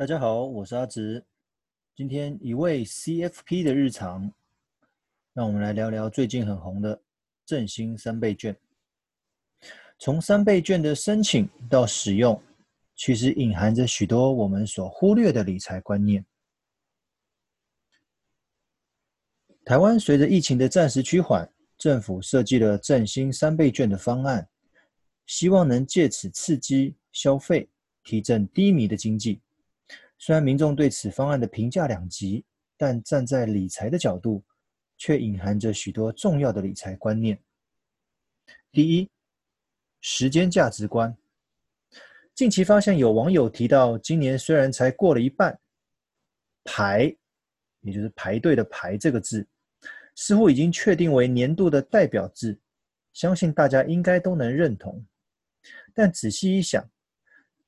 大家好，我是阿直。今天一位 CFP 的日常，让我们来聊聊最近很红的振兴三倍券。从三倍券的申请到使用，其实隐含着许多我们所忽略的理财观念。台湾随着疫情的暂时趋缓，政府设计了振兴三倍券的方案，希望能借此刺激消费，提振低迷的经济。虽然民众对此方案的评价两极，但站在理财的角度，却隐含着许多重要的理财观念。第一，时间价值观。近期发现有网友提到，今年虽然才过了一半，排，也就是排队的排这个字，似乎已经确定为年度的代表字，相信大家应该都能认同。但仔细一想，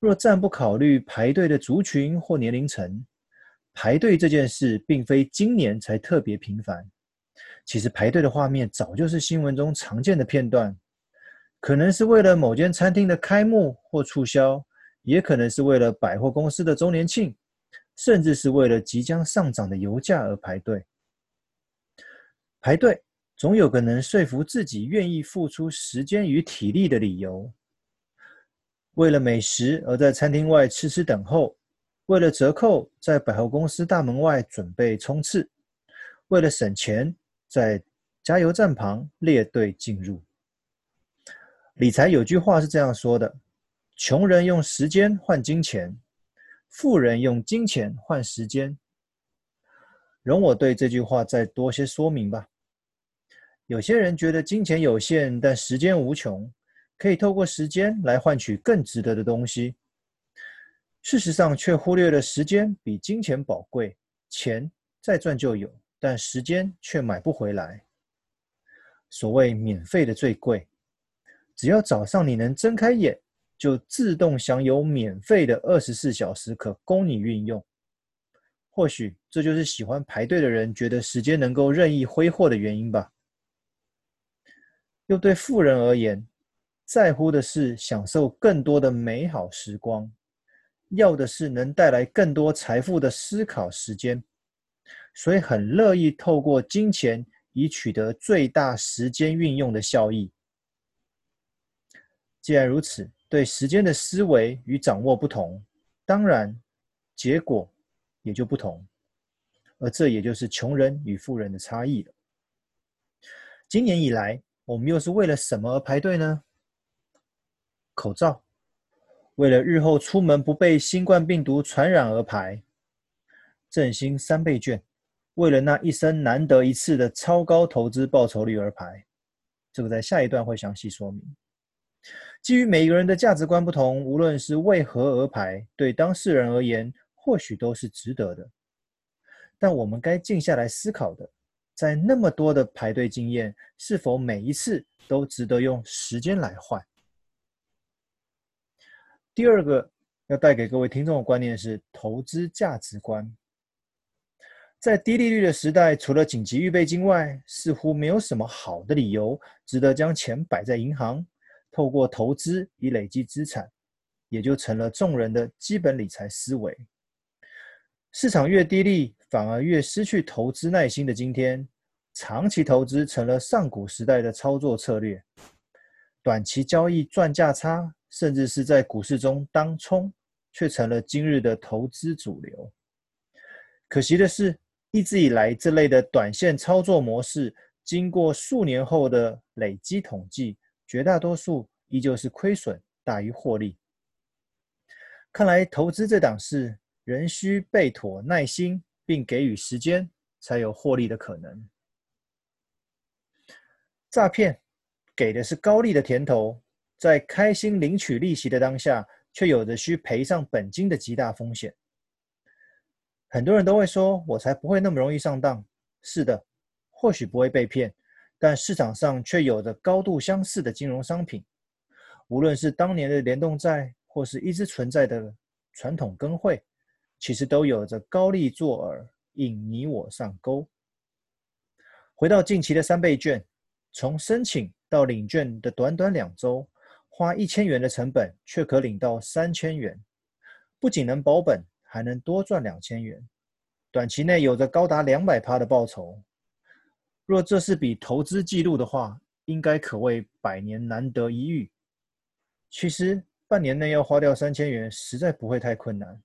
若暂不考虑排队的族群或年龄层，排队这件事并非今年才特别频繁。其实排队的画面早就是新闻中常见的片段，可能是为了某间餐厅的开幕或促销，也可能是为了百货公司的周年庆，甚至是为了即将上涨的油价而排队。排队总有个能说服自己愿意付出时间与体力的理由。为了美食而在餐厅外痴痴等候，为了折扣在百货公司大门外准备冲刺，为了省钱在加油站旁列队进入。理财有句话是这样说的：穷人用时间换金钱，富人用金钱换时间。容我对这句话再多些说明吧。有些人觉得金钱有限，但时间无穷。可以透过时间来换取更值得的东西，事实上却忽略了时间比金钱宝贵。钱再赚就有，但时间却买不回来。所谓免费的最贵，只要早上你能睁开眼，就自动享有免费的二十四小时可供你运用。或许这就是喜欢排队的人觉得时间能够任意挥霍的原因吧。又对富人而言，在乎的是享受更多的美好时光，要的是能带来更多财富的思考时间，所以很乐意透过金钱以取得最大时间运用的效益。既然如此，对时间的思维与掌握不同，当然结果也就不同，而这也就是穷人与富人的差异了。今年以来，我们又是为了什么而排队呢？口罩，为了日后出门不被新冠病毒传染而排；振兴三倍券，为了那一生难得一次的超高投资报酬率而排。这个在下一段会详细说明。基于每一个人的价值观不同，无论是为何而排，对当事人而言，或许都是值得的。但我们该静下来思考的，在那么多的排队经验，是否每一次都值得用时间来换？第二个要带给各位听众的观念是投资价值观。在低利率的时代，除了紧急预备金外，似乎没有什么好的理由值得将钱摆在银行，透过投资以累积资产，也就成了众人的基本理财思维。市场越低利，反而越失去投资耐心的今天，长期投资成了上古时代的操作策略，短期交易赚价差。甚至是在股市中当冲，却成了今日的投资主流。可惜的是，一直以来这类的短线操作模式，经过数年后的累积统计，绝大多数依旧是亏损大于获利。看来投资这档事，仍需备妥耐心，并给予时间，才有获利的可能。诈骗给的是高利的甜头。在开心领取利息的当下，却有着需赔上本金的极大风险。很多人都会说：“我才不会那么容易上当。”是的，或许不会被骗，但市场上却有着高度相似的金融商品，无论是当年的联动债，或是一直存在的传统跟会，其实都有着高利作饵，引你我上钩。回到近期的三倍券，从申请到领券的短短两周。花一千元的成本，却可领到三千元，不仅能保本，还能多赚两千元，短期内有着高达两百趴的报酬。若这是笔投资记录的话，应该可谓百年难得一遇。其实半年内要花掉三千元，实在不会太困难。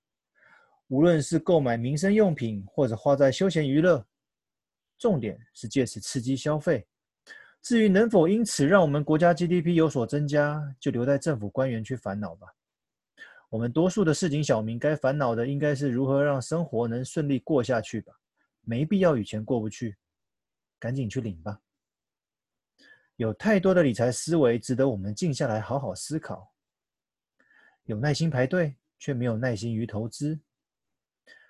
无论是购买民生用品，或者花在休闲娱乐，重点是借此刺激消费。至于能否因此让我们国家 GDP 有所增加，就留待政府官员去烦恼吧。我们多数的市井小民该烦恼的，应该是如何让生活能顺利过下去吧。没必要与钱过不去，赶紧去领吧。有太多的理财思维值得我们静下来好好思考。有耐心排队，却没有耐心于投资；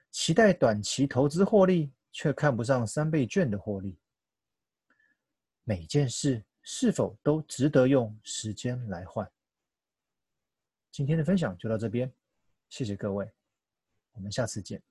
期待短期投资获利，却看不上三倍券的获利。每件事是否都值得用时间来换？今天的分享就到这边，谢谢各位，我们下次见。